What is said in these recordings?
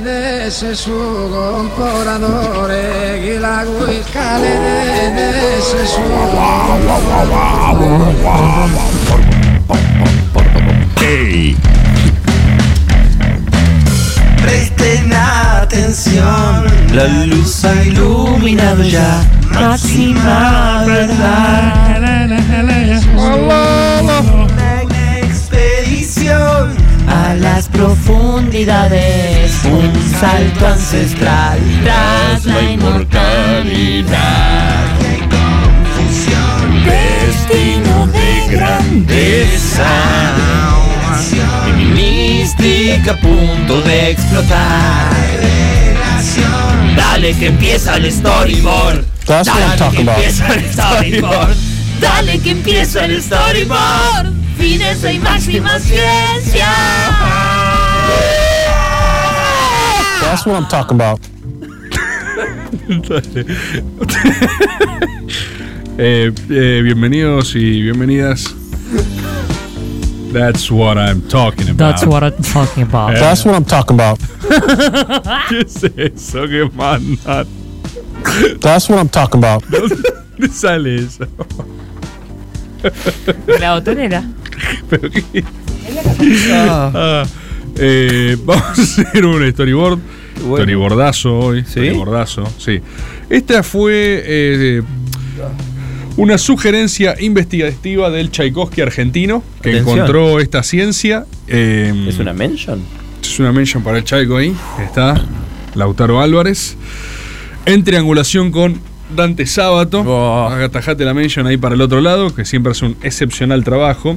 de ese suo comporatore, chi la guiscale Ey. Presten atención, la luz ha iluminado ya máxima verdad. Las profundidades, un salto ancestral tras la inmortalidad. Confusión, destino de grandeza. Y mi mística a punto de explotar. Dale que empieza el storyboard. That's what I'm Dale que empieza el storyboard. Dale que empieza el storyboard. Fineza y máxima ciencia. That's what I'm talking about. Eh, eh, bienvenidos y bienvenidas. That's what I'm talking about. That's what I'm talking about. Eh, That's what I'm talking about. ¿Qué es eso que mandan? That's what I'm talking about. ¿Dónde sale eso? La botonera. ¿Pero qué? Ah, eh, vamos a hacer un storyboard. Storyboardazo hoy. Storyboardazo, sí. Esta fue eh, una sugerencia investigativa del Tchaikovsky argentino que Atención. encontró esta ciencia. eh, ¿Es una mention? es una mention para el Chaico ahí. Está Lautaro Álvarez. En triangulación con Dante Sábato. Atajate la mention ahí para el otro lado, que siempre hace un excepcional trabajo.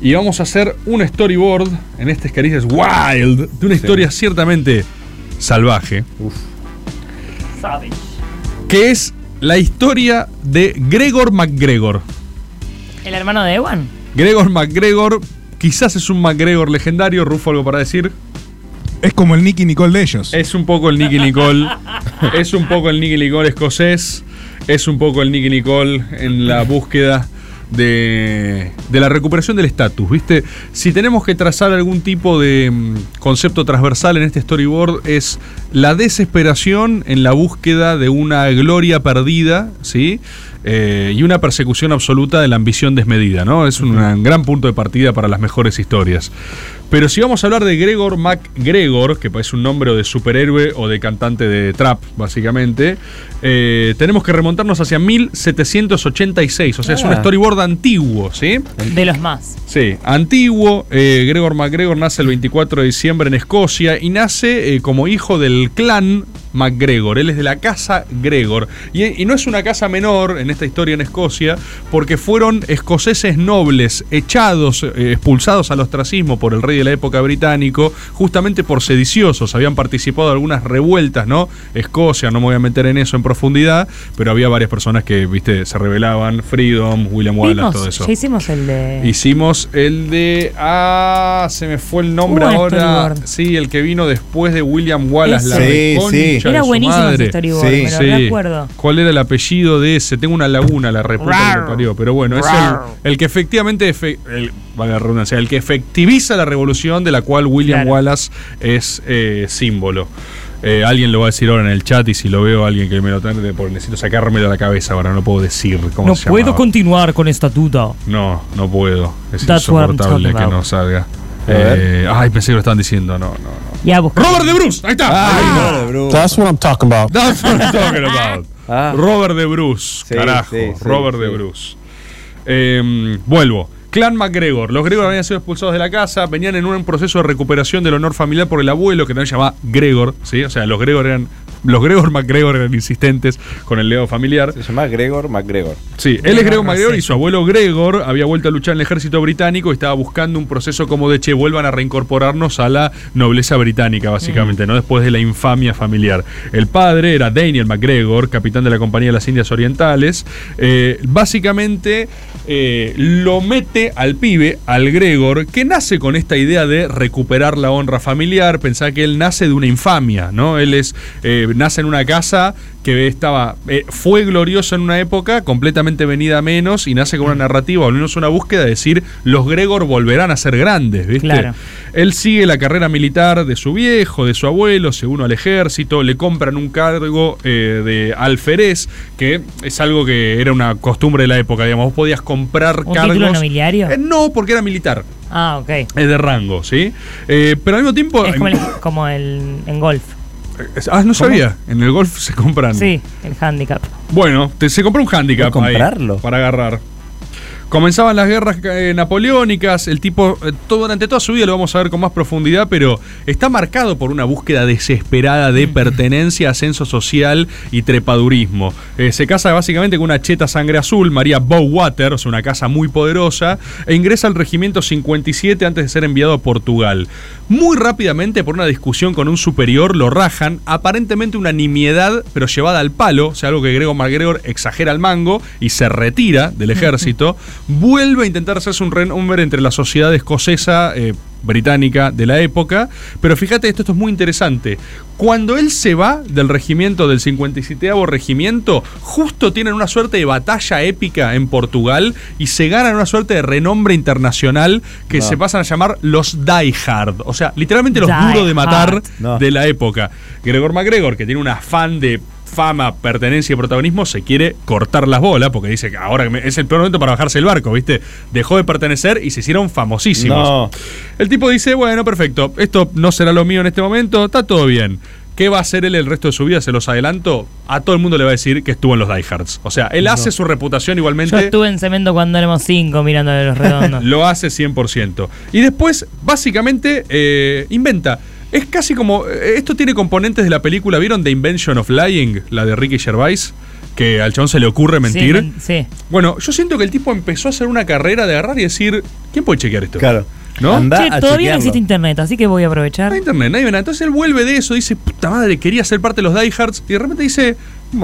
Y vamos a hacer un storyboard en este Caricias Wild de una historia ciertamente salvaje. Que es la historia de Gregor McGregor. ¿El hermano de Ewan? Gregor McGregor, quizás es un McGregor legendario. Rufo, ¿algo para decir? Es como el Nicky Nicole de ellos. Es un poco el Nicky Nicole. es un poco el Nicky Nicole escocés. Es un poco el Nicky Nicole en la búsqueda de, de la recuperación del estatus. ¿Viste? Si tenemos que trazar algún tipo de mm, concepto transversal en este storyboard, es la desesperación en la búsqueda de una gloria perdida, ¿sí? Eh, y una persecución absoluta de la ambición desmedida, ¿no? Es un gran punto de partida para las mejores historias. Pero si vamos a hablar de Gregor MacGregor, que es un nombre de superhéroe o de cantante de trap, básicamente, eh, tenemos que remontarnos hacia 1786. O sea, es un Ah. storyboard antiguo, ¿sí? De los más. Sí, antiguo. eh, Gregor MacGregor nace el 24 de diciembre en Escocia y nace eh, como hijo del clan MacGregor. Él es de la casa Gregor. Y, y no es una casa menor en esta historia en Escocia, porque fueron escoceses nobles echados, eh, expulsados al ostracismo por el rey de la época británico, justamente por sediciosos. Habían participado de algunas revueltas, ¿no? Escocia, no me voy a meter en eso en profundidad, pero había varias personas que, viste, se rebelaban. Freedom, William Wallace, todo eso. ya hicimos el de. Hicimos el de. Ah, se me fue el nombre ahora. Sí, el que vino después de William Wallace. La. Sí, sí. Era buenísimo ese storyboard, me lo recuerdo. ¿Cuál era el apellido de ese? Tengo una laguna, la reputa que parió. Pero bueno, es el, el que efectivamente. efe- el, valga la redundancia, el que efectiviza la revolución de la cual William Claro. Wallace es eh, símbolo. Eh, alguien lo va a decir ahora en el chat y si lo veo alguien que me lo trae, porque necesito sacármelo de la cabeza ahora, no puedo decir cómo No se puedo llamaba. continuar con esta duda. No, no puedo. Es That's insoportable que no about. salga. Eh, ay, pensé que lo estaban diciendo. No, no, no. Ya. Robert de Bruce, ahí está. Ah, Ahí está. That's what I'm talking about. That's what I'm talking about. Ah. Robert de Bruce, Sí, carajo. sí, sí, Robert sí. de Bruce. Eh, vuelvo. Clan MacGregor. Los Gregor habían sido expulsados de la casa, venían en un proceso de recuperación del honor familiar por el abuelo, que también se llamaba Gregor. ¿sí? O sea, los Gregor eran. Los Gregor MacGregor eran insistentes con el legado familiar. Se llama Gregor MacGregor. Sí, él es Gregor MacGregor y su abuelo Gregor había vuelto a luchar en el ejército británico y estaba buscando un proceso como de che, vuelvan a reincorporarnos a la nobleza británica, básicamente, ¿no? Después de la infamia familiar. El padre era Daniel MacGregor, capitán de la Compañía de las Indias Orientales. Eh, básicamente, eh, lo mete al pibe, al Gregor, que nace con esta idea de recuperar la honra familiar. Pensá que él nace de una infamia, ¿no? Él es, eh, nace en una casa que estaba, eh, fue gloriosa en una época, completamente venida a menos, y nace con una narrativa, o al menos una búsqueda de decir, los Gregor volverán a ser grandes, ¿viste? Claro. Él sigue la carrera militar de su viejo, de su abuelo, se une al ejército, le compran un cargo eh, de alférez, que es algo que era una costumbre de la época, digamos, vos podías comprar ¿Un cargos. título nobiliario? Eh, no, porque era militar, Ah, ok. es de rango, ¿sí? Eh, pero al mismo tiempo... Es como, el, como el, en golf. Ah, no sabía, en el golf se compran... Sí, el handicap. Bueno, te- se compró un handicap ¿Puedes ahí comprarlo? para agarrar. Comenzaban las guerras eh, napoleónicas, el tipo, eh, todo, durante toda su vida lo vamos a ver con más profundidad, pero está marcado por una búsqueda desesperada de pertenencia, ascenso social y trepadurismo. Eh, se casa básicamente con una cheta sangre azul, María sea, una casa muy poderosa, e ingresa al regimiento 57 antes de ser enviado a Portugal. Muy rápidamente, por una discusión con un superior, lo rajan, aparentemente una nimiedad, pero llevada al palo, o sea, algo que Gregor MacGregor exagera al mango y se retira del ejército, vuelve a intentar hacerse un renombre entre la sociedad escocesa, eh, británica de la época, pero fíjate, esto, esto es muy interesante. Cuando él se va del regimiento, del 57 regimiento, justo tienen una suerte de batalla épica en Portugal y se ganan una suerte de renombre internacional que No. se pasan a llamar los Die Hard, o sea, literalmente los Die duros de matar. No. de la época. Gregor MacGregor, que tiene un afán de fama, pertenencia y protagonismo, se quiere cortar las bolas porque dice que ahora es el peor momento para bajarse el barco, ¿viste? Dejó de pertenecer y se hicieron famosísimos. No. El tipo dice, bueno, perfecto, esto no será lo mío en este momento, está todo bien. ¿Qué va a hacer él el resto de su vida? Se los adelanto. A todo el mundo le va a decir que estuvo en los diehards. O sea, él hace su reputación Yo igualmente. estuve en cemento cuando éramos cinco mirando de los redondos. Lo hace 100%. Y después, básicamente, eh, inventa. Es casi como. eh, Esto tiene componentes de la película. ¿Vieron The Invention of Lying? La de Ricky Gervais. Que al chabón se le ocurre mentir. Sí, sí. Bueno, yo siento que el tipo empezó a hacer una carrera de agarrar y decir: ¿Quién puede chequear esto? Claro. ¿No? Anda Che, a todavía no chequearlo. existe internet, así que voy a aprovechar. No hay internet, nadie ve nada. Entonces él vuelve de eso, dice, puta madre, quería ser parte de los diehards. Y de repente dice,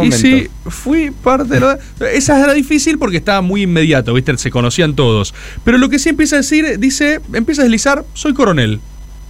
y si fui parte de los Esa era difícil porque estaba muy inmediato, ¿viste? Se conocían todos. Pero lo que sí empieza a decir, dice, empieza a deslizar, soy coronel.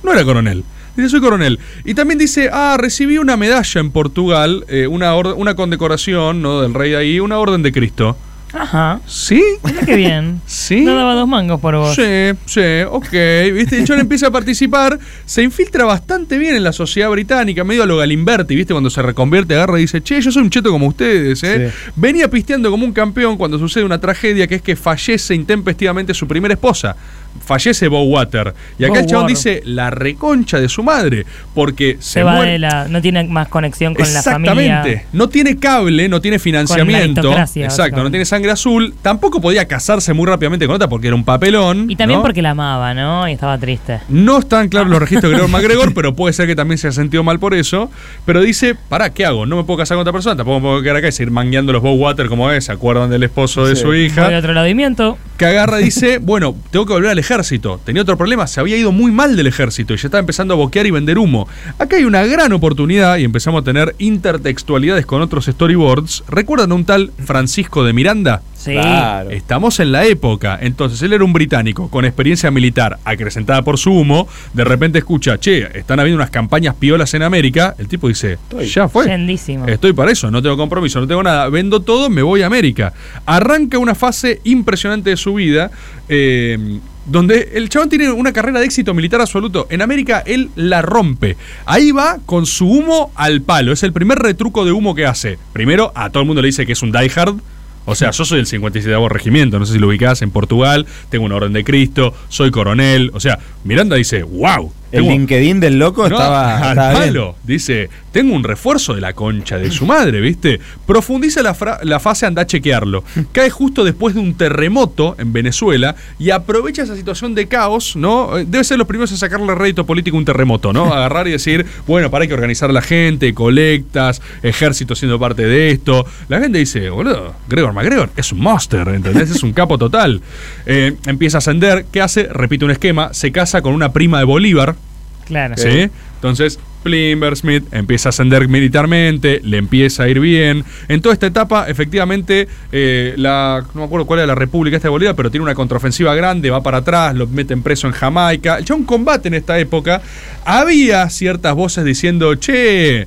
No era coronel. Dice, soy coronel. Y también dice, ah, recibí una medalla en Portugal, eh, una, una condecoración, ¿no? Del rey de ahí, una orden de Cristo. Ajá. ¿Sí? Mira qué bien. ¿Sí? No daba dos mangos por vos. Sí, sí, ok. ¿Viste? Y John empieza a participar, se infiltra bastante bien en la sociedad británica, medio a lo Galimberti, ¿viste? Cuando se reconvierte, agarra y dice, che, yo soy un cheto como ustedes, ¿eh? Venía pisteando como un campeón cuando sucede una tragedia que es que fallece intempestivamente su primera esposa. Fallece Bowater. Y acá el chabón dice la reconcha de su madre, porque se, Se va de la. No tiene más conexión con la Exactamente. familia. No tiene cable, no tiene financiamiento. Exacto, no tiene sangre azul. Tampoco podía casarse muy rápidamente con otra porque era un papelón. Y también ¿no? porque la amaba, ¿no? Y estaba triste. No están claros los registros de Gregor MacGregor, pero puede ser que también se haya sentido mal por eso. Pero dice, pará, ¿qué hago? No me puedo casar con otra persona, tampoco me puedo quedar acá y seguir mangueando los Bowwater como es, ¿se acuerdan del esposo de su hija? otro lado y miento. Que agarra y dice, bueno, tengo que volver al ejército. Tenía otro problema, se había ido muy mal del ejército y ya estaba empezando a boquear y vender humo. Acá hay una gran oportunidad y empezamos a tener intertextualidades con otros storyboards. ¿Recuerdan a un tal Francisco de Miranda? Sí. Claro. Estamos en la época. Entonces, él era un británico con experiencia militar acrecentada por su humo. De repente escucha, che, están habiendo unas campañas piolas en América. El tipo dice, ya fue. Yendísimo. Estoy para eso, no tengo compromiso, no tengo nada. Vendo todo, me voy a América. Arranca una fase impresionante de su vida. eh, donde el chabón tiene una carrera de éxito militar absoluto. En América él la rompe. Ahí va con su humo al palo. Es el primer retruco de humo que hace. Primero, a todo el mundo le dice que es un diehard. O sea, yo soy del 57 regimiento, no sé si lo ubicás en Portugal, tengo una orden de Cristo, soy coronel. O sea, Miranda dice, wow. El tengo- LinkedIn del loco no, estaba, al bien. palo. Dice, tengo un refuerzo de la concha de su madre, ¿viste? Profundiza la, fase, anda a chequearlo. Cae justo después de un terremoto en Venezuela y aprovecha esa situación de caos, ¿no? Eh, Debe ser los primeros en sacarle rédito político a un terremoto, ¿no? Agarrar y decir, bueno, para hay que organizar a la gente, colectas, ejército siendo parte de esto. La gente dice, boludo, Gregor MacGregor es un monster, ¿entendés? Es un capo total. Eh, empieza a ascender, ¿qué hace? Repite un esquema, se casa con una prima de Bolívar, Claro. ¿Sí? Entonces, Smith empieza a ascender militarmente, le empieza a ir bien. En toda esta etapa, efectivamente, eh, la, no me acuerdo cuál era la República esta de Bolivia, pero tiene una contraofensiva grande, va para atrás, lo meten preso en Jamaica. El chabón combate en esta época. Había ciertas voces diciendo, che,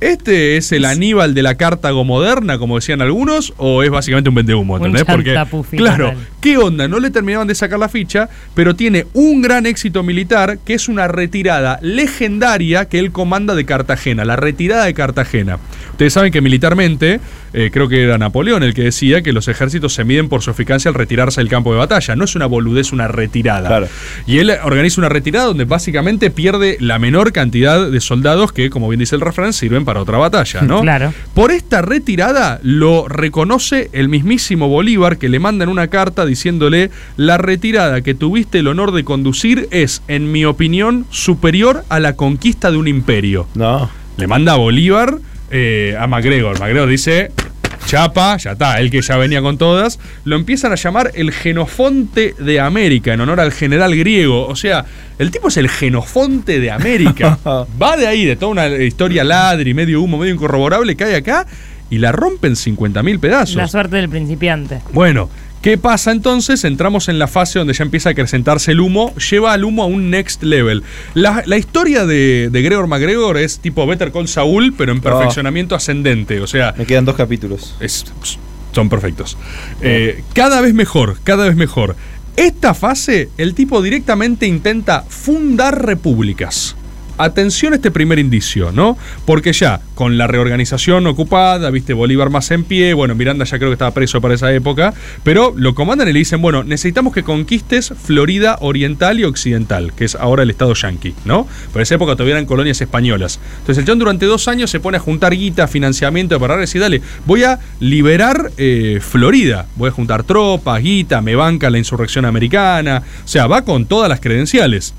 ¿Este es el Aníbal de la Cartago moderna, como decían algunos, o es básicamente un vendehumo? Un ¿Entendés? Porque, chantapufi claro. ¿qué onda? No le terminaban de sacar la ficha, pero tiene un gran éxito militar, que es una retirada legendaria que él comanda de Cartagena, la retirada de Cartagena. Ustedes saben que militarmente, eh, creo que era Napoleón el que decía que los ejércitos se miden por su eficacia al retirarse del campo de batalla. No es una boludez, una retirada. Claro. Y él organiza una retirada donde básicamente pierde la menor cantidad de soldados que, como bien dice el refrán, sirven para otra batalla, ¿no? Claro. Por esta retirada lo reconoce el mismísimo Bolívar que le mandan una carta diciéndole la retirada que tuviste el honor de conducir es, en mi opinión, superior a la conquista de un imperio. No. Le manda a Bolívar eh, a MacGregor. MacGregor dice, chapa, ya está, él que ya venía con todas. Lo empiezan a llamar el Genofonte de América, en honor al general griego. O sea, el tipo es el Genofonte de América. Va de ahí, de toda una historia ladri, medio humo, medio incorroborable que hay acá, y la rompen 50.000 pedazos. La suerte del principiante. Bueno, ¿qué pasa entonces? Entramos en la fase donde ya empieza a acrecentarse el humo, lleva al humo a un next level. La, la historia de, de Gregor MacGregor es tipo Better Call Saul, pero en perfeccionamiento ascendente. O sea, Me quedan dos capítulos. es- son perfectos. Eh, cada vez mejor, cada vez mejor. Esta fase, el tipo directamente intenta fundar repúblicas. Atención a este primer indicio, ¿no? Porque ya, con la reorganización ocupada, viste, Bolívar más en pie, bueno, Miranda ya creo que estaba preso para esa época, pero lo comandan y le dicen, bueno, necesitamos que conquistes Florida Oriental y Occidental, que es ahora el estado yanqui, ¿no? Por esa época todavía eran colonias españolas. Entonces el John durante dos años se pone a juntar guita, financiamiento para decir, dale, voy a liberar eh, Florida, voy a juntar tropas, guita, me banca la insurrección americana, o sea, va con todas las credenciales.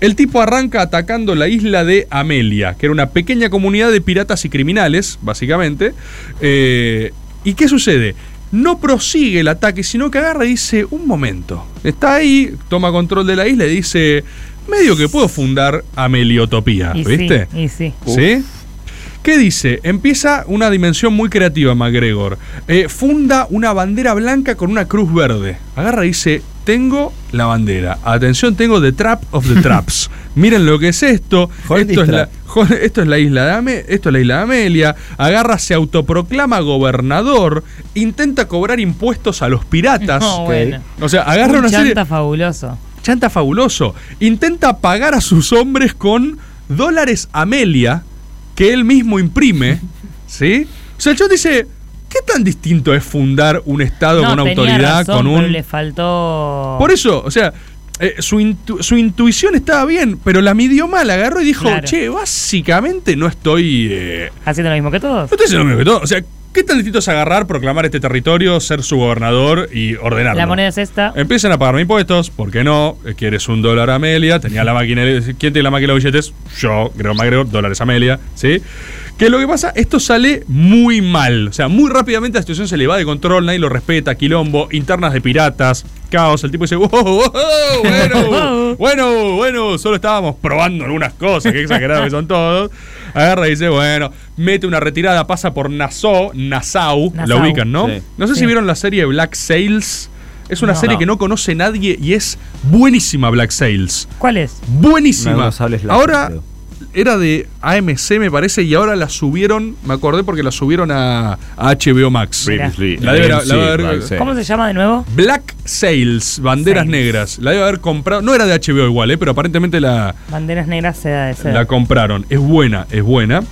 El tipo arranca atacando la isla de Amelia, que era una pequeña comunidad de piratas y criminales, básicamente. Eh, ¿Y qué sucede? No prosigue el ataque, sino que agarra y dice, un momento, está ahí, toma control de la isla y dice, medio que puedo fundar Ameliotopía, Y ¿viste? sí, y sí. ¿Sí? ¿Qué dice? Empieza una dimensión muy creativa, MacGregor. Eh, funda una bandera blanca con una cruz verde. Agarra y dice: Tengo la bandera. Atención, tengo The Trap of the Traps. Miren lo que es esto. Esto es, la, esto es la isla de Ame- esto es la isla de Amelia. Agarra, se autoproclama gobernador. Intenta cobrar impuestos a los piratas. No, bueno. O sea, agarra Un una serie. chanta fabuloso. Chanta fabuloso. Intenta pagar a sus hombres con dólares Amelia que él mismo imprime. ¿Sí? O sea, el dice. ¿Qué tan distinto es fundar un Estado no, con una autoridad, razón, con pero un. le faltó. Por eso, o sea, eh, su, intu- su intuición estaba bien, pero la midió mal, agarró y dijo, Claro. che, básicamente no estoy. eh, Haciendo lo mismo que todos. no estoy haciendo lo mismo que todo. O sea, ¿qué tan distinto es agarrar, proclamar este territorio, ser su gobernador y ordenarlo? La moneda es esta. Empiezan a pagarme impuestos, ¿por qué no? Eh, ¿Quieres un dólar Amelia? Tenía la máquina. ¿Quién tiene la máquina de billetes? Yo, Gregor MacGregor, dólares Amelia, ¿sí? Que lo que pasa, esto sale muy mal. O sea, muy rápidamente la situación se le va de control, nadie lo respeta, quilombo, internas de piratas, caos. El tipo dice, wow, wow, bueno, bueno, bueno, solo estábamos probando algunas cosas, qué exagerados que son todos. Agarra y dice, bueno, mete una retirada, pasa por Nassau, Nassau, la ubican, ¿no? Sí. No sé si vieron la serie Black Sails. Es una No. serie No. que no conoce nadie y es buenísima Black Sails. ¿Cuál es? Buenísima. Ahora creo. Era de AMC me parece y ahora la subieron, me acordé porque la subieron a, a HBO Max. Mira. La debe, la debe haber- Sí. ¿Cómo se llama de nuevo? Black Sails, banderas Sails. negras. La debe haber comprado, no era de HBO igual, eh, pero aparentemente la, Banderas negras, seda de seda. la compraron. Es buena, es buena.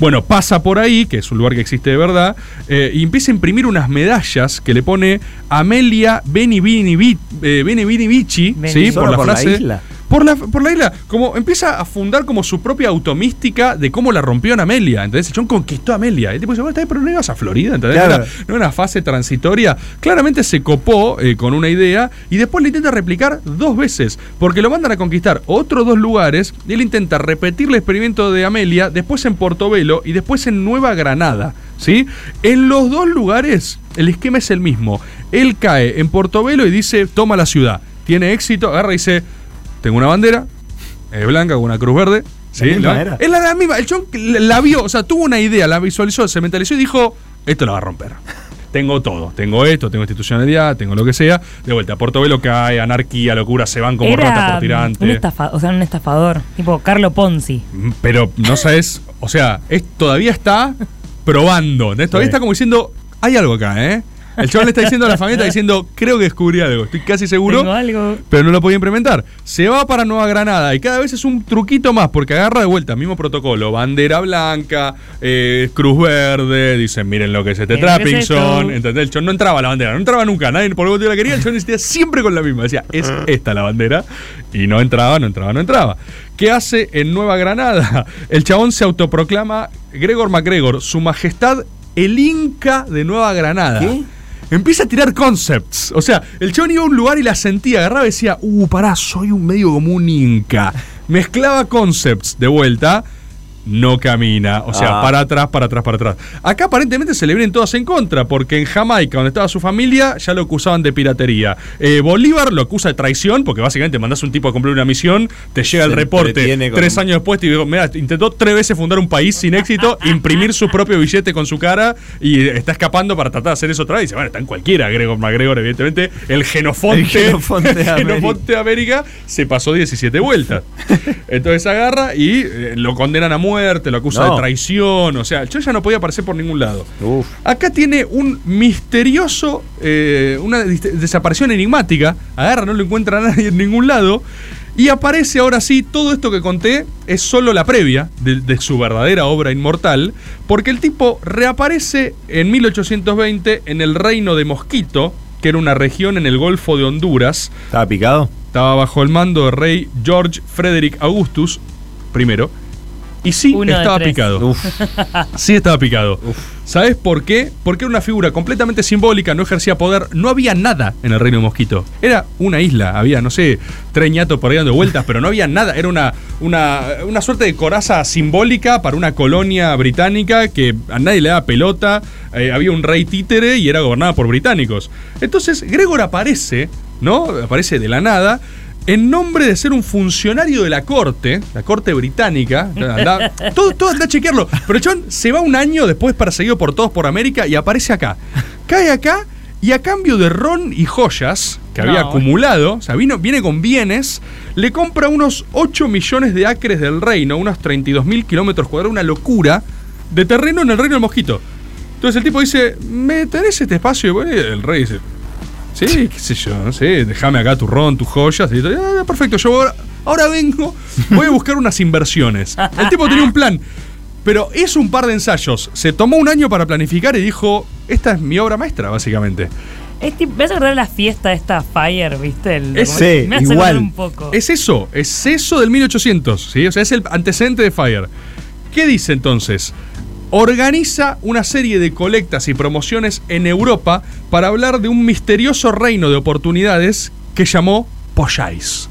Bueno, pasa por ahí, que es un lugar que existe de verdad, eh, y empieza a imprimir unas medallas que le pone Amelia Beni Bini eh, Beni Bini Vici, Beni. ¿sí? Por la por la frase. isla. Por la, por la isla, como empieza a fundar como su propia automística de cómo la rompió en Amelia. Entonces, John conquistó a Amelia. El tipo dice, bueno, está bien, pero no ibas a Florida, ¿entendés? Claro. No, era, no era una fase transitoria. Claramente se copó eh, con una idea y después le intenta replicar dos veces. Porque lo mandan a conquistar otros dos lugares y él intenta repetir el experimento de Amelia, después en Portobelo y después en Nueva Granada. ¿Sí? En los dos lugares el esquema es el mismo. Él cae en Portobelo y dice, toma la ciudad. Tiene éxito, agarra y dice, tengo una bandera, es blanca con una cruz verde, ¿Sí? ¿La misma ¿La- era? Es la, la misma. El chabón la, la vio, o sea, tuvo una idea, la visualizó, se mentalizó y dijo: Esto lo va a romper. Tengo todo. Tengo esto, tengo institucionalidad, tengo lo que sea. De vuelta, Portobelo cae, anarquía, locura, se van como rata Era por un tirante. estafador, o sea, un estafador, tipo Carlo Ponzi. Mm, Pero no sabes, o sea, es, todavía está probando. Todavía Sí. está como diciendo, hay algo acá, ¿eh? El chaval le está diciendo a la familia, está diciendo, creo que descubrí algo, estoy casi seguro, Tengo algo. pero no lo podía implementar. Se va para Nueva Granada y cada vez es un truquito más, porque agarra de vuelta, mismo protocolo, bandera blanca, eh, cruz verde, dicen, miren lo que es este que es. ¿entendés? El chon no entraba la bandera, no entraba nunca, nadie por el motivo la quería, el chon insistía siempre con la misma, decía, es esta la bandera, y no entraba, no entraba, no entraba. ¿Qué hace en Nueva Granada? El chabón se autoproclama Gregor MacGregor, su majestad el Inca de Nueva Granada. ¿Qué? Empieza a tirar concepts. O sea, el chabón iba a un lugar y la sentía, agarraba y decía, uh, pará, soy un medio como un Inca. Mezclaba concepts de vuelta. No camina, o sea, Ah. para atrás, para atrás, para atrás. Acá aparentemente se le vienen todas en contra, porque en Jamaica, donde estaba su familia, ya lo acusaban de piratería. Eh, Bolívar lo acusa de traición, porque básicamente mandás un tipo a cumplir una misión, te llega Se el reporte con- tres años después, te digo, mira, intentó tres veces fundar un país sin éxito, imprimir su propio billete con su cara y está escapando para tratar de hacer eso otra vez. Y dice, bueno, está en cualquiera, Gregor MacGregor, evidentemente. El genofonte, El genofonte de América. genofonte de América se pasó 17 vueltas. Entonces agarra y eh, lo condenan a muerte, lo acusan No. de traición. O sea, el ya no podía aparecer por ningún lado. Uf. Acá tiene un misterioso, eh, una desaparición enigmática. Agarra, no lo encuentra a nadie en ningún lado. Y aparece ahora sí, todo esto que conté es solo la previa de, de su verdadera obra inmortal, porque el tipo reaparece en 1820 en el reino de Mosquito, que era una región en el Golfo de Honduras. ¿Estaba picado? Estaba bajo el mando del rey George Frederick Augustus I. Y sí, Uno estaba picado. Uf. Sí estaba picado. ¿Sabes por qué? Porque era una figura completamente simbólica, no ejercía poder, no había nada en el reino de Mosquito. Era una isla, había, no sé, tres ñatos por ahí dando vueltas, pero no había nada. Era una, una, una suerte de coraza simbólica para una colonia británica que a nadie le daba pelota. eh, había un rey títere y era gobernada por británicos. Entonces, Gregor aparece, ¿no? Aparece de la nada. En nombre de ser un funcionario de la corte, la corte británica, anda- todo, todo anda a chequearlo. Pero John se va un año después perseguido por todos por América y aparece acá. Cae acá y a cambio de ron y joyas que había acumulado, o sea, vino, viene con bienes, le compra unos 8 millones de acres del reino, unos 32 mil kilómetros cuadrados, una locura de terreno en el reino del mosquito. Entonces el tipo dice, ¿me tenés este espacio? Y bueno, y el rey dice, Sí, qué sé yo, no sé, déjame acá tu ron, tus joyas. Y todo. Ah, perfecto, yo ahora, ahora vengo, voy a buscar unas inversiones. El tipo tenía un plan, pero hizo un par de ensayos. Se tomó un año para planificar y dijo, esta es mi obra maestra, básicamente. Es tipo, ¿Ves acordar la fiesta esta Fire, viste? El, Es- sí, me hace igual. un poco. Es eso, es eso del 1800, ¿sí? O sea, es el antecedente de Fire. ¿Qué dice entonces? Organiza una serie de colectas y promociones en Europa para hablar de un misterioso reino de oportunidades que llamó Pollais.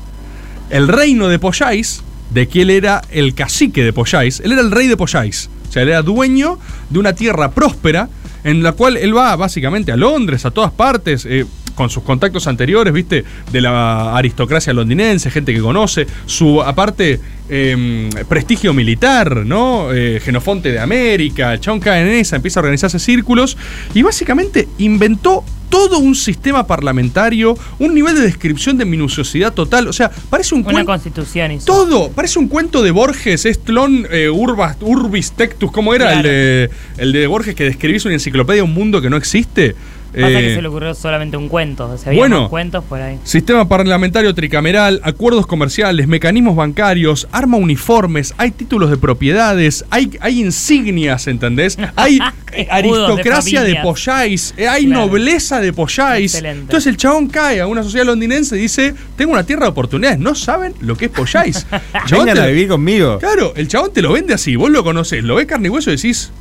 El reino de Pollais, de que él era el cacique de Pollais, él era el rey de Pollais. O sea, él era dueño de una tierra próspera en la cual él va básicamente a Londres, a todas partes, eh, con sus contactos anteriores, viste, de la aristocracia londinense, gente que conoce, su aparte eh, prestigio militar, ¿no? Eh, Genofonte de América, cae en esa, empieza a organizarse círculos y básicamente inventó todo un sistema parlamentario, un nivel de descripción de minuciosidad total, o sea, parece un Una cuento... constitución hizo. Todo, parece un cuento de Borges, Estlón, eh, Urbas, Urbis Tectus, ¿cómo era el, de, el de Borges que describís una enciclopedia un mundo que no existe? Pasa Eh, que se le ocurrió solamente un cuento. O sea, había bueno. más cuentos por ahí. Sistema parlamentario tricameral, acuerdos comerciales, mecanismos bancarios, arma uniformes, hay títulos de propiedades, hay, hay insignias, ¿entendés? Hay eh, de aristocracia de, familias. Pollais, eh, hay Claro. nobleza de Pollais. Excelente. Entonces el chabón cae a una sociedad londinense y dice, tengo una tierra de oportunidades, no saben lo que es Pollais. Vengan te- a vivir conmigo. Claro, el chabón te lo vende así, vos lo conocés, lo ves carne y hueso y decís,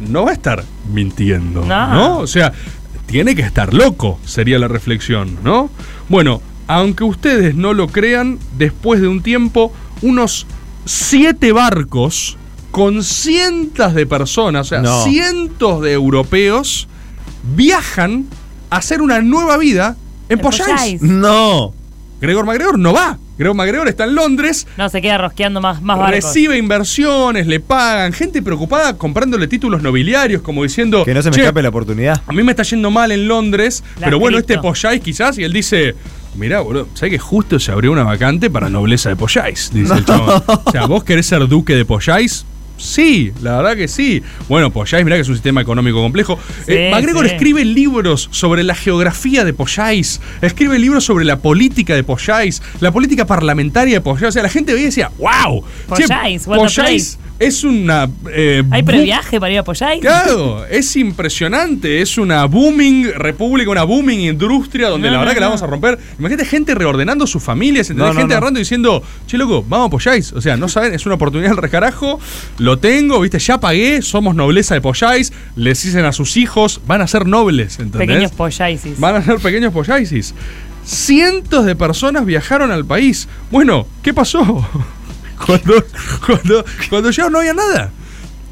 no va a estar mintiendo, No. ¿no? O sea, tiene que estar loco, sería la reflexión, ¿no? Bueno, aunque ustedes no lo crean, después de un tiempo, unos siete barcos con cientos de personas, o sea, No. cientos de europeos, viajan a hacer una nueva vida en. Pollais. No. Gregor MacGregor no va. Gregor MacGregor está en Londres, No, se queda rosqueando más, más barcos. recibe inversiones, le pagan, gente preocupada comprándole títulos nobiliarios, como diciendo. Que no se me "Che, escape la oportunidad. A mí me está yendo mal en Londres, La pero bueno, este Pollais quizás, y él dice. Mirá, boludo, ¿sabes que justo se abrió una vacante para nobleza de Pollais? Dice el chabón. O sea, ¿vos querés ser duque de Pollais? Sí, la verdad que sí. Bueno, Pollais, mirá que es un sistema económico complejo. Sí, Eh, MacGregor sí. escribe libros sobre la geografía de Pollais, escribe libros sobre la política de Pollais, la política parlamentaria de Pollais. O sea, la gente veía y decía, wow, Pollais, what a Pollais es una... eh, ¿Hay previaje para ir a Pollais? Claro, es impresionante, es una booming república, una booming industria donde No, la verdad no, que la vamos a romper. Imagínate gente reordenando sus familias, ¿entendés? No, gente no. agarrando y diciendo, che loco, vamos a. O sea, no saben, es una oportunidad del recarajo, lo tengo, viste, ya pagué, somos nobleza de Polláis, les dicen a sus hijos, van a ser nobles, ¿entendés? Pequeños Pollaisis. Van a ser pequeños Polláisis. Cientos de personas viajaron al país. Bueno, ¿qué pasó? Cuando, cuando, cuando llegaron no había nada.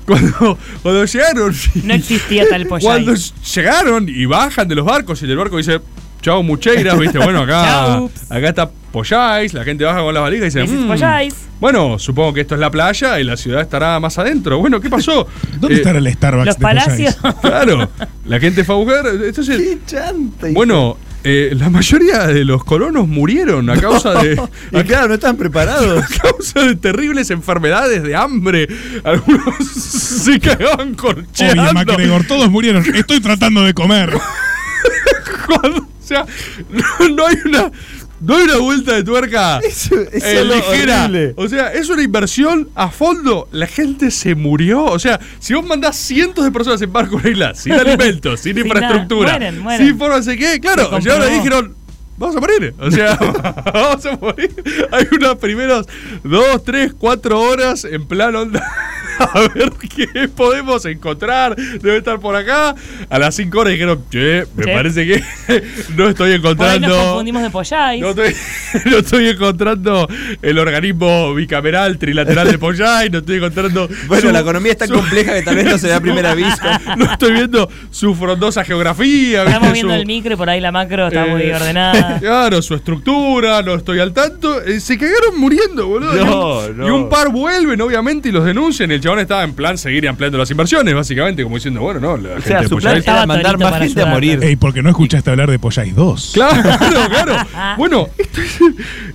Cuando, cuando llegaron. No existía tal Cuando Pollais. llegaron y bajan de los barcos y del barco dice, chao mucheiras, viste, bueno, acá, acá está Polláis, la gente baja con las valijas y dice, "Mm, Pollais". bueno, supongo que esto es la playa y la ciudad estará más adentro. Bueno, ¿qué pasó? ¿Dónde Eh, estará el Starbucks Los de Pollais? palacios. Claro, la gente fue a buscar. Entonces, ¡Qué chanta! bueno, eh, la mayoría de los colonos murieron a causa de. Y claro, no están preparados. A causa de terribles enfermedades, de hambre. Algunos se cagaban corcheando. MacGregor, todos murieron. Estoy tratando de comer. Cuando- o sea, no, no hay una. Hay una vuelta de tuerca Eso- eso eh, ligera. horrible. O sea, es una inversión a fondo. La gente se murió. O sea, si vos mandás cientos de personas en barco a isla, sin alimentos, sin, Sin infraestructura, nada, mueren, mueren. sin forma, sé qué, claro, y dijeron. Vamos a morir. O sea, vamos a morir. Hay unas primeras dos, tres, cuatro horas en plan onda. A ver qué podemos encontrar. Debe estar por acá. A las cinco horas dijeron, che, me parece que no estoy Por ahí encontrando. nos confundimos de Pollais. No estoy, no estoy encontrando el organismo bicameral trilateral de Pollay, no estoy encontrando. Bueno, su- la economía es tan su- compleja que tal vez no se da a primer aviso. No estoy viendo su frondosa geografía. Estamos viendo Su- el micro y por ahí la macro está muy eh, ordenada. Claro, su estructura, no estoy al tanto. Eh, se cagaron muriendo, boludo. No, y, un, no. y un par vuelven, obviamente, y los denuncian. El chabón estaba en plan seguir ampliando las inversiones, básicamente, como diciendo, bueno, no, la O gente sea, de su Pollay- plan Estaba era mandar más gente a morir. Ey, porque no escuchaste hablar de Pollais 2. Claro, claro. Bueno, esto es,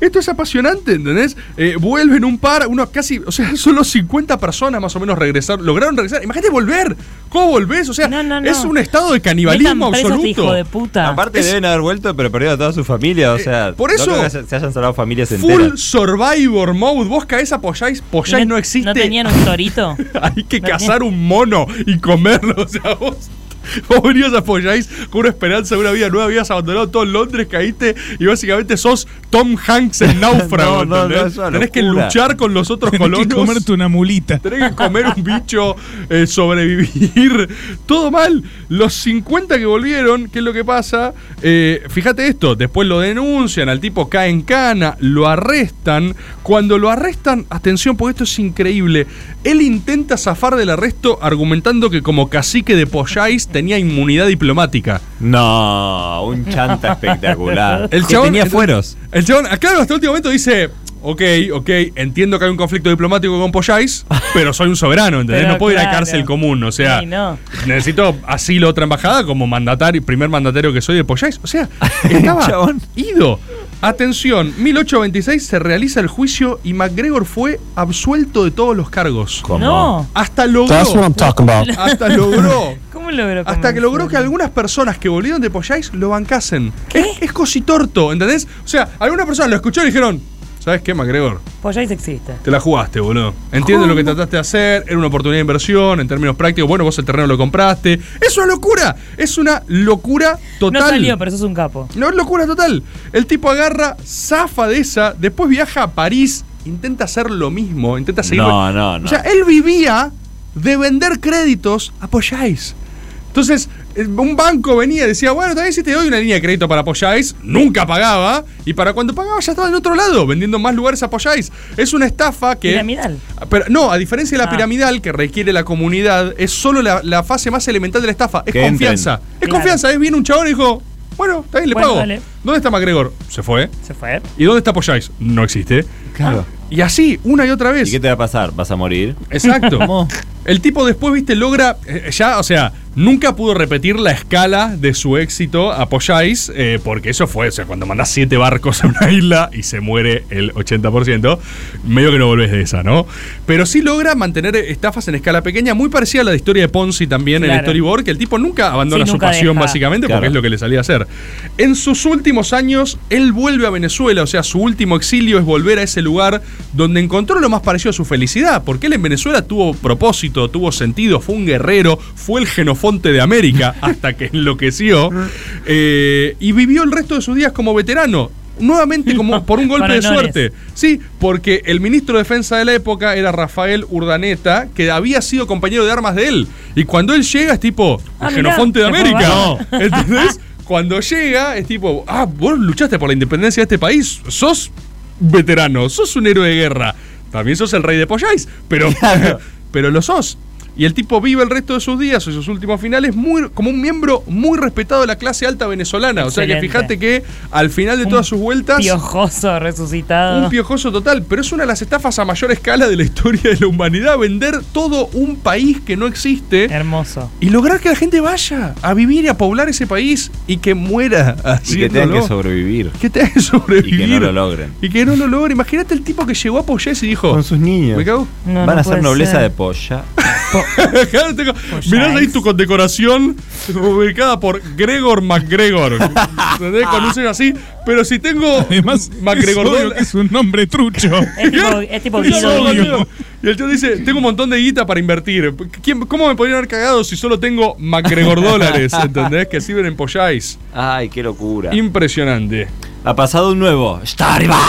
esto es apasionante, ¿entendés? Eh, vuelven un par, uno casi, o sea, solo 50 personas más o menos regresar, lograron regresar. Imagínate volver. ¿Cómo volvés? O sea, No, no, no. es un estado de canibalismo a este hijo absoluto. de puta. Aparte Es- deben haber vuelto, pero perdido a toda su familia. O Eh, sea, por no eso- creo que se se hayan salvado familias Full enteras. Survivor Mode. Vos caes a Pollais, Pollais no existe. ¿No tenían un torito? Hay que No cazar un mono y comerlo. O sea, vos, vos venías a Pollais con una esperanza de una vida nueva. Habías abandonado todo Londres, caíste y básicamente sos Tom Hanks en náufrago. No, Tenés que luchar con los otros Tenés que colonos. comerte una mulita. Tenés que comer un bicho, eh, sobrevivir. Todo mal. Los 50 que volvieron, ¿qué es lo que pasa? Eh, fíjate esto, después lo denuncian, al tipo cae en cana, lo arrestan. Cuando lo arrestan, atención, porque esto es increíble. Él intenta zafar del arresto argumentando que como cacique de Pollais tenía inmunidad diplomática. No, un chanta espectacular. El chabón- tenía fueros. El chabón, acá hasta el último momento dice. Ok, ok, entiendo que hay un conflicto diplomático con Pollais, pero soy un soberano, ¿entendés? Pero no puedo ir a claro. cárcel común, o sea, Sí, no. necesito asilo a otra embajada como mandatario, primer mandatario que soy de Pollais. O sea, estaba Chabón. ido. Atención, 1826 se realiza el juicio y MacGregor fue absuelto de todos los cargos. ¿Cómo? No. Hasta logró. That's what I'm talking about. Hasta logró. ¿Cómo logró? Hasta que logró que algunas personas que volvieron de Pollais lo bancasen. Es, es cositorto, ¿entendés? O sea, algunas personas lo escucharon y dijeron, ¿sabes qué, MacGregor? Pollais existe. Te la jugaste, boludo. Entiendo lo que trataste de hacer, era una oportunidad de inversión, en términos prácticos, bueno, vos el terreno lo compraste. Es una locura, es una locura total. No salió, pero sos un capo. No es locura total. El tipo agarra, zafa de esa, después viaja a París, intenta hacer lo mismo, intenta seguir. No, no, no. O sea, él vivía de vender créditos a. Entonces, eh, un banco venía y decía, bueno, también si te doy una línea de crédito para Pollais, nunca pagaba, y para cuando pagaba ya estaba en otro lado, vendiendo más lugares a Pollais. Es una estafa que... Piramidal. Pero no, a diferencia de la Ah. piramidal que requiere la comunidad, es solo la, la fase más elemental de la estafa. Es Que confianza. entren. Es Claro. confianza. Es bien un chabón y dijo, Bueno, está bien, le Bueno, pago. dale. ¿Dónde está McGregor? Se fue. Se fue. ¿Y dónde está Poyais? No existe. Claro. Y así, una y otra vez. ¿Y qué te va a pasar? ¿Vas a morir? Exacto. ¿Cómo? El tipo después, viste, logra. eh, ya, o sea, nunca pudo repetir la escala de su éxito a Poyais, eh, porque eso fue, o sea, cuando mandás siete barcos a una isla y se muere el 80%, medio que no volvés de esa, ¿no? Pero sí logra mantener estafas en escala pequeña, muy parecida a la de historia de Ponzi también en el storyboard, que el tipo nunca abandona Sí, su pasión, deja. básicamente, Claro. porque es lo que le salía a hacer. En sus últimos años, él vuelve a Venezuela, o sea, su último exilio es volver a ese lugar donde encontró lo más parecido a su felicidad, porque él en Venezuela tuvo propósito, tuvo sentido, fue un guerrero, fue el genofonte de América hasta que enloqueció eh, y vivió el resto de sus días como veterano. Nuevamente como por un golpe de suerte. Sí, porque el ministro de Defensa de la época era Rafael Urdaneta, que había sido compañero de armas de él. Y cuando él llega es tipo, Ah, el genofonte de América. ¿Entendés? Cuando llega es tipo, ah, vos luchaste por la independencia de este país, sos veterano, sos un héroe de guerra. También sos el rey de Poyais, pero, pero lo sos. Y el tipo vive el resto de sus días, o sus últimos finales, muy, como un miembro muy respetado de la clase alta venezolana. O sea que fíjate que al final de todas sus vueltas. Piojoso resucitado. Un piojoso total, pero es una de las estafas a mayor escala de la historia de la humanidad, vender todo un país que no existe Hermoso. y lograr que la gente vaya a vivir y a poblar ese país y que muera Y que tengan que sobrevivir. Que tenga que sobrevivir. Y que no lo logren. Y que no lo logre. Imagínate el tipo que llegó a Poyés y dijo. Con sus niños. ¿Me cago? No, Van no a ser nobleza ser. de polla. Claro, tengo- Mirás ahí tu condecoración ubicada por Gregor McGregor. ¿Entendés? Con un sello así. Pero si tengo Además, McGregor es obvio es un nombre trucho. Es tipo, es tipo obvio. Y el tío dice, tengo un montón de guita para invertir. ¿Quién- ¿Cómo me podrían haber cagado si solo tengo McGregor dólares? ¿Entendés? Que sirven en Poyais. Ay, qué locura. Impresionante. Ha pasado un nuevo. ¡Está arriba!